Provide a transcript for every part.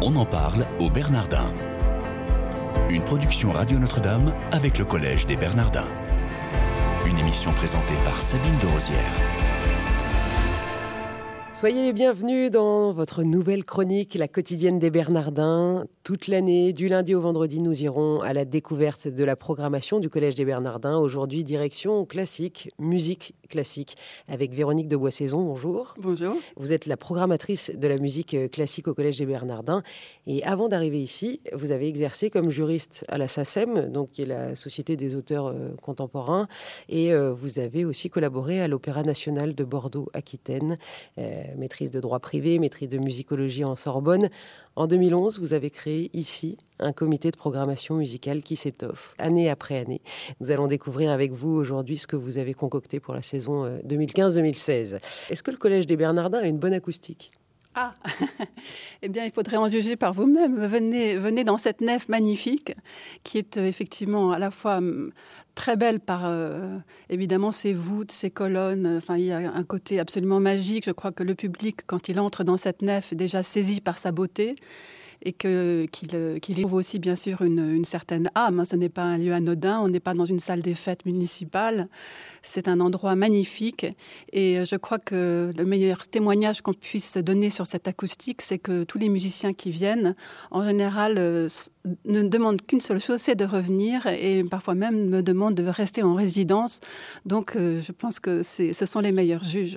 On en parle au Bernardin. Une production Radio Notre-Dame avec le Collège des Bernardins. Une émission présentée par Sabine de Rosière. Soyez les bienvenus dans votre nouvelle chronique, la quotidienne des Bernardins. Toute l'année, du lundi au vendredi, nous irons à la découverte de la programmation du Collège des Bernardins. Aujourd'hui, direction classique, musique classique, avec Véronique de Boissaison. Bonjour. Bonjour. Vous êtes la programmatrice de la musique classique au Collège des Bernardins. Et avant d'arriver ici, vous avez exercé comme juriste à la SACEM, donc qui est la Société des auteurs euh, contemporains. Et euh, vous avez aussi collaboré à l'Opéra national de Bordeaux-Aquitaine. Euh, maîtrise de droit privé, maîtrise de musicologie en Sorbonne. En 2011, vous avez créé ici un comité de programmation musicale qui s'étoffe année après année. Nous allons découvrir avec vous aujourd'hui ce que vous avez concocté pour la saison 2015-2016. Euh, Est-ce que le Collège des Bernardins a une bonne acoustique? Ah, eh bien, il faudrait en juger par vous-même. Venez, venez dans cette nef magnifique qui est euh, effectivement à la fois hum, très belle par euh, évidemment ses voûtes, ses colonnes. Enfin, il y a un côté absolument magique. Je crois que le public, quand il entre dans cette nef, est déjà saisi par sa beauté et qu'il qu trouve aussi bien sûr une, une certaine âme. Ce n'est pas un lieu anodin, on n'est pas dans une salle des fêtes municipale, c'est un endroit magnifique et je crois que le meilleur témoignage qu'on puisse donner sur cette acoustique, c'est que tous les musiciens qui viennent, en général, ne demandent qu'une seule chose, c'est de revenir et parfois même me demandent de rester en résidence. Donc je pense que ce sont les meilleurs juges.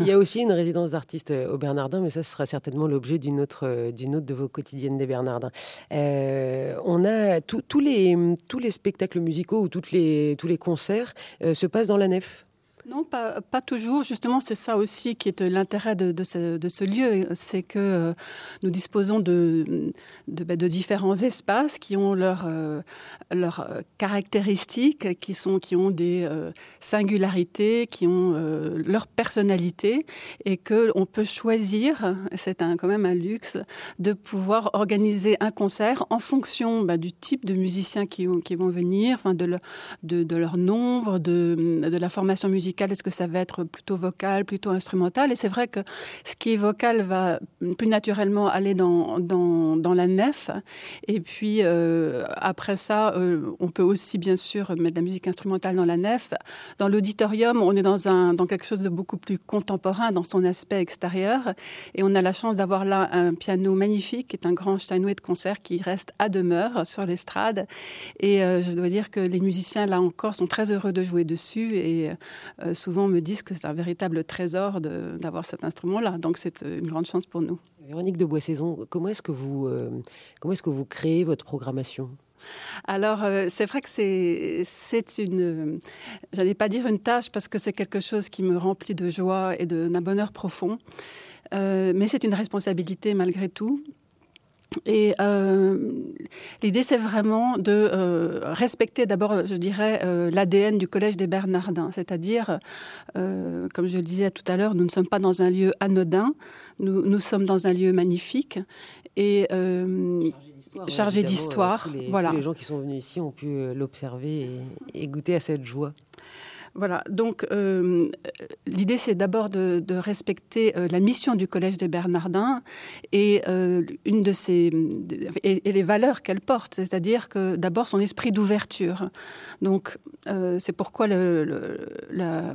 Il y a aussi une résidence d'artistes au Bernardin, mais ça sera certainement l'objet d'une autre, d'une autre de vos quotidiennes des Bernardins. Euh, on a tous les, tous les spectacles musicaux ou les, tous les concerts euh, se passent dans la nef non, pas, toujours. Justement, c'est ça aussi qui est l'intérêt de, ce, lieu, c'est que euh, nous disposons de, de, différents espaces qui ont leurs euh, euh, caractéristiques, qui, sont, qui ont des euh, singularités, qui ont euh, leur personnalité, et qu'on peut choisir, c'est quand même un luxe, de pouvoir organiser un concert en fonction bah, du type de musiciens qui, vont venir, de, le, de, leur nombre, de la formation musicale est-ce que ça va être plutôt vocal, plutôt instrumental? Et c'est vrai que ce qui est vocal va plus naturellement aller dans, dans, dans la nef. Et puis euh, après ça, euh, on peut aussi bien sûr mettre de la musique instrumentale dans la nef. Dans l'auditorium, on est dans, un, dans quelque chose de beaucoup plus contemporain dans son aspect extérieur. Et on a la chance d'avoir là un piano magnifique, qui est un grand Steinway de concert qui reste à demeure sur l'estrade. Et euh, je dois dire que les musiciens, là encore, sont très heureux de jouer dessus. Et euh, souvent me disent que c'est un véritable trésor d'avoir cet instrument-là. Donc c'est euh, une grande chance pour nous. Véronique de Boissaison, comment est-ce que vous, euh, comment est-ce que vous créez votre programmation? Alors, euh, c'est vrai que c'est une, j'allais pas dire une tâche parce que c'est quelque chose qui me remplit de joie et d'un bonheur profond, euh, mais c'est une responsabilité malgré tout. Et euh, l'idée, c'est vraiment de euh, respecter d'abord, je dirais, euh, l'ADN du Collège des Bernardins. C'est-à-dire, comme je le disais tout à l'heure, nous ne sommes pas dans un lieu anodin, nous, nous sommes dans un lieu magnifique et chargé d'histoire. Voilà. Tous les gens qui sont venus ici ont pu l'observer et, et goûter à cette joie. Voilà, donc euh, l'idée c'est d'abord de, respecter euh, la mission du Collège des Bernardins et euh, une de ces et, les valeurs qu'elle porte, c'est-à-dire que d'abord son esprit d'ouverture. Donc euh, c'est pourquoi la,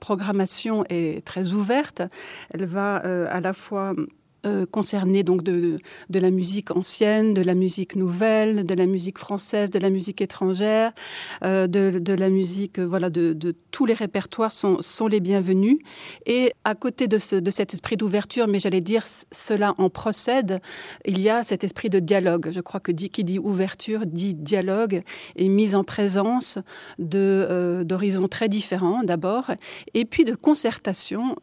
programmation est très ouverte. Elle va euh, à la fois euh, concerné donc de, de la musique ancienne, de la musique nouvelle, de la musique française, de la musique étrangère, euh, de, de la musique euh, voilà de, de tous les répertoires sont, sont les bienvenus et à côté de, ce, de cet esprit d'ouverture, mais j'allais dire cela en procède, il y a cet esprit de dialogue. Je crois que qui dit ouverture dit dialogue et mise en présence de d'horizons très différents d'abord et puis de concertation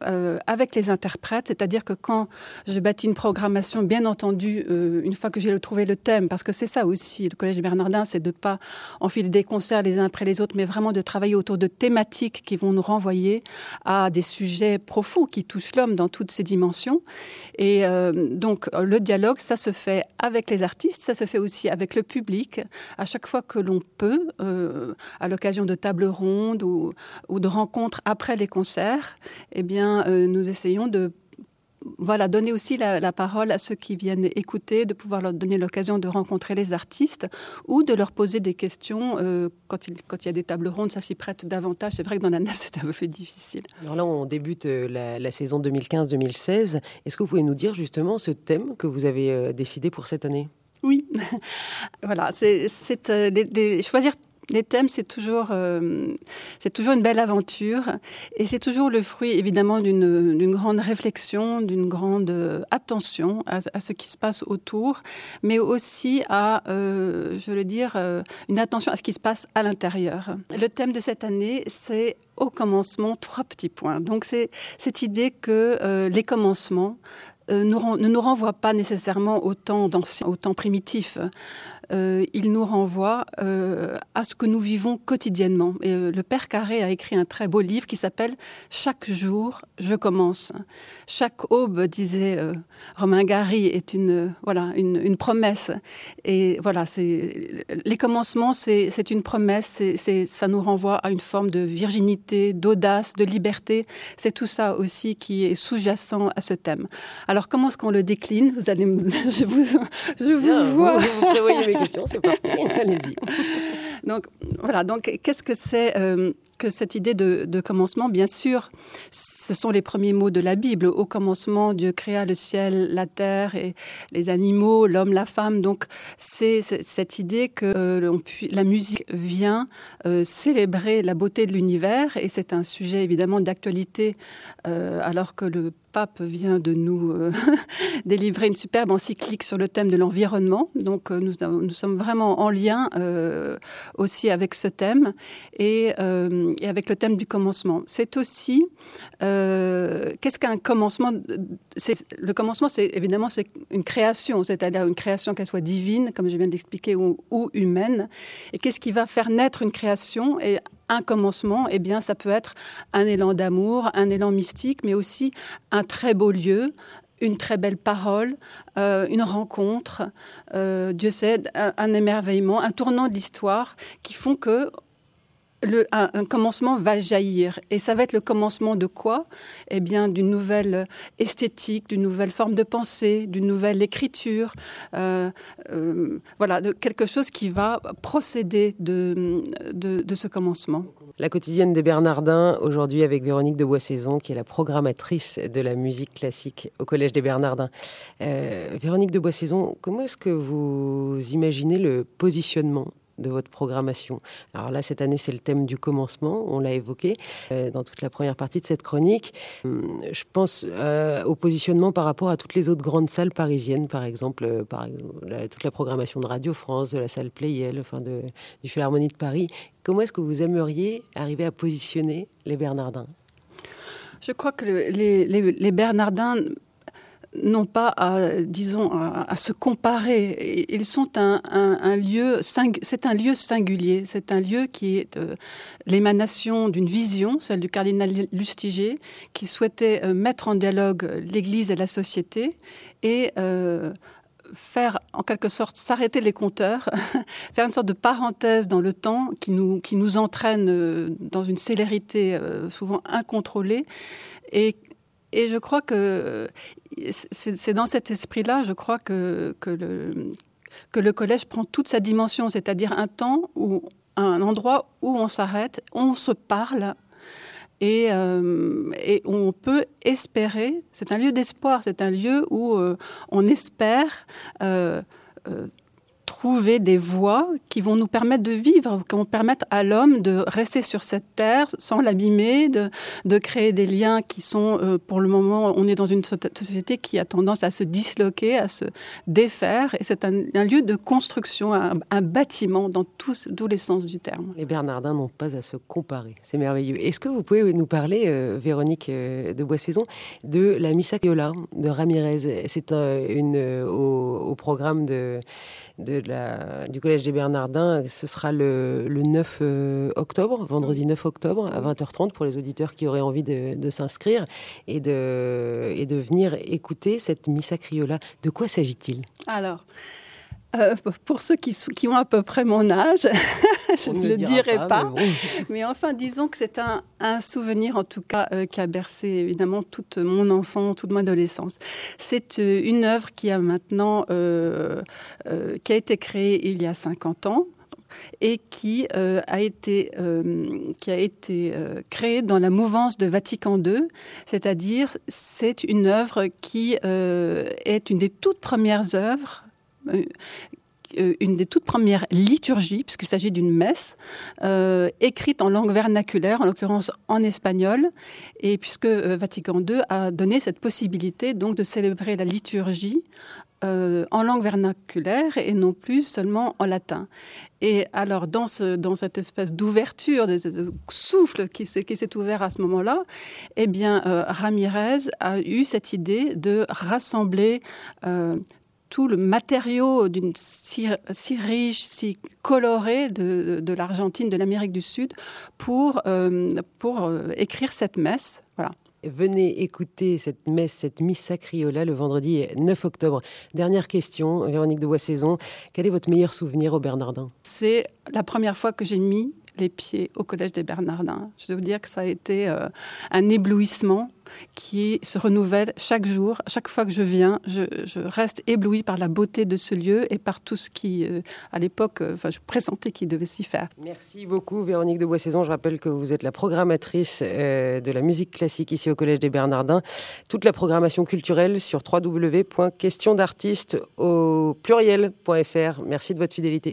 avec les interprètes, c'est-à-dire que quand je bâti une programmation bien entendu euh, une fois que j'ai trouvé le thème parce que c'est ça aussi le collège Bernardin c'est de pas enfiler des concerts les uns après les autres mais vraiment de travailler autour de thématiques qui vont nous renvoyer à des sujets profonds qui touchent l'homme dans toutes ses dimensions. Et euh, donc le dialogue ça se fait avec les artistes ça se fait aussi avec le public. À chaque fois que l'on peut euh, à l'occasion de table ronde ou, ou de rencontres après les concerts eh bien nous essayons de voilà, donner aussi la, parole à ceux qui viennent écouter, de pouvoir leur donner l'occasion de rencontrer les artistes ou de leur poser des questions euh, quand, il, quand il y a des tables rondes, ça s'y prête davantage. C'est vrai que dans la nef, c'est un peu plus difficile. Alors là, on débute euh, la, saison 2015-2016. Est-ce que vous pouvez nous dire justement ce thème que vous avez euh, décidé pour cette année? Oui, voilà, c'est choisir les thèmes, c'est toujours, euh, c'est toujours une belle aventure et c'est toujours le fruit évidemment d'une grande réflexion, d'une grande euh, attention à, ce qui se passe autour, mais aussi à, euh, je veux dire, une attention à ce qui se passe à l'intérieur. Le thème de cette année, c'est au commencement trois petits points. Donc c'est cette idée que les commencements ne nous renvoient pas nécessairement au temps, au temps primitif. Euh, il nous renvoie euh, à ce que nous vivons quotidiennement. Et, euh, le Père Carré a écrit un très beau livre qui s'appelle Chaque jour, je commence. Chaque aube, disait Romain Gary, est une, voilà, une, promesse. Et voilà, c'est, les commencements, c'est, une promesse, c'est, ça nous renvoie à une forme de virginité, d'audace, de liberté. C'est tout ça aussi qui est sous-jacent à ce thème. Alors, comment est-ce qu'on le décline? Vous allez, je vous, je vous vois. Vous, c'est parfait. Allez-y. Donc voilà, donc qu'est-ce que c'est euh, que cette idée de, commencement? Bien sûr, ce sont les premiers mots de la Bible. Au commencement, Dieu créa le ciel, la terre et les animaux, l'homme, la femme. Donc c'est cette idée que euh, la musique vient euh, célébrer la beauté de l'univers et c'est un sujet évidemment d'actualité alors que le pape vient de nous euh, délivrer une superbe encyclique sur le thème de l'environnement. Donc euh, nous, nous, sommes vraiment en lien euh, aussi avec ce thème et, avec le thème du commencement. C'est aussi qu'est-ce qu'un commencement? Le commencement, c'est évidemment c'est une création, c'est-à-dire une création qu'elle soit divine, comme je viens d'expliquer, ou, ou humaine. Et qu'est-ce qui va faire naître une création? Un commencement, eh bien, ça peut être un élan d'amour, un élan mystique, mais aussi un très beau lieu, une très belle parole, euh, une rencontre, euh, Dieu sait, un, émerveillement, un tournant d'histoire qui font que un, commencement va jaillir. Et ça va être le commencement de quoi? Eh bien, d'une nouvelle esthétique, d'une nouvelle forme de pensée, d'une nouvelle écriture. Euh, euh, voilà, de quelque chose qui va procéder de, de, ce commencement. La quotidienne des Bernardins, aujourd'hui avec Véronique de Boissaison, qui est la programmatrice de la musique classique au Collège des Bernardins. Euh, Véronique de Boissaison, comment est-ce que vous imaginez le positionnement de votre programmation. Alors là, cette année, c'est le thème du commencement, on l'a évoqué euh, dans toute la première partie de cette chronique. Hum, je pense euh, au positionnement par rapport à toutes les autres grandes salles parisiennes, par exemple, euh, par toute la programmation de Radio France, de la salle Playel, enfin de, du Philharmonie de Paris. Comment est-ce que vous aimeriez arriver à positionner les Bernardins? Je crois que les, les Bernardins non pas à, disons, à, se comparer. Ils sont un, lieu, c'est un lieu singulier. C'est un lieu qui est euh, l'émanation d'une vision, celle du cardinal Lustiger, qui souhaitait euh, mettre en dialogue l'Église et la société et euh, faire en quelque sorte s'arrêter les compteurs, faire une sorte de parenthèse dans le temps qui nous, qui nous entraîne dans une célérité souvent incontrôlée et et je crois que c'est dans cet esprit-là, je crois que, que, le, collège prend toute sa dimension, c'est-à-dire un temps ou un endroit où on s'arrête, on se parle et, euh, et, on peut espérer. C'est un lieu d'espoir, c'est un lieu où euh, on espère euh, trouver des voies qui vont nous permettre de vivre, qui vont permettre à l'homme de rester sur cette terre sans l'abîmer, de, de, créer des liens qui sont, euh, pour le moment, on est dans une société qui a tendance à se disloquer, à se défaire, et c'est un, lieu de construction, un, bâtiment dans tous, les sens du terme. Les Bernardins n'ont pas à se comparer, c'est merveilleux. Est-ce que vous pouvez nous parler, euh, Véronique euh, de Boissaison, de la Missa Criolla de Ramirez? C'est une au, programme de de du Collège des Bernardins. Ce sera le, 9 euh, octobre, vendredi 9 octobre, à 20h30 pour les auditeurs qui auraient envie de, s'inscrire et de, et de venir écouter cette Missa Criolla. De quoi s'agit-il? Alors, euh, pour ceux qui, qui, ont à peu près mon âge, je ne le, dirai pas. Mais, enfin, disons que c'est un, un, souvenir, en tout cas, euh, qui a bercé évidemment toute mon enfance, toute mon adolescence. C'est euh, une œuvre qui a maintenant, qui a été créée il y a 50 ans et qui a été, qui a été créée dans la mouvance de Vatican II, c'est-à-dire c'est une œuvre qui est une des toutes premières œuvres une des toutes premières liturgies, puisqu'il s'agit d'une messe, euh, écrite en langue vernaculaire, en l'occurrence en espagnol, et puisque Vatican II a donné cette possibilité donc de célébrer la liturgie en langue vernaculaire et non plus seulement en latin. Et alors, dans, ce, dans cette espèce d'ouverture, de, souffle qui s'est ouvert à ce moment-là, eh bien, Ramirez a eu cette idée de rassembler tout le matériau d'une si, riche, si coloré de, de, l'Argentine, de l'Amérique du Sud, pour, euh, pour euh, écrire cette messe. Voilà. Venez écouter cette messe, cette Missa Criolla le vendredi 9 octobre. Dernière question, Véronique de Boissaison. Quel est votre meilleur souvenir au Bernardin C'est la première fois que j'ai mis les pieds au Collège des Bernardins. Je dois vous dire que ça a été euh, un éblouissement qui se renouvelle chaque jour. Chaque fois que je viens, je, reste éblouie par la beauté de ce lieu et par tout ce qui, euh, à l'époque, euh, enfin, je pressentais qu'il devait s'y faire. Merci beaucoup, Véronique de Boissaison. Je rappelle que vous êtes la programmatrice de la musique classique ici au Collège des Bernardins. Toute la programmation culturelle sur www.questiondartiste au pluriel.fr. Merci de votre fidélité.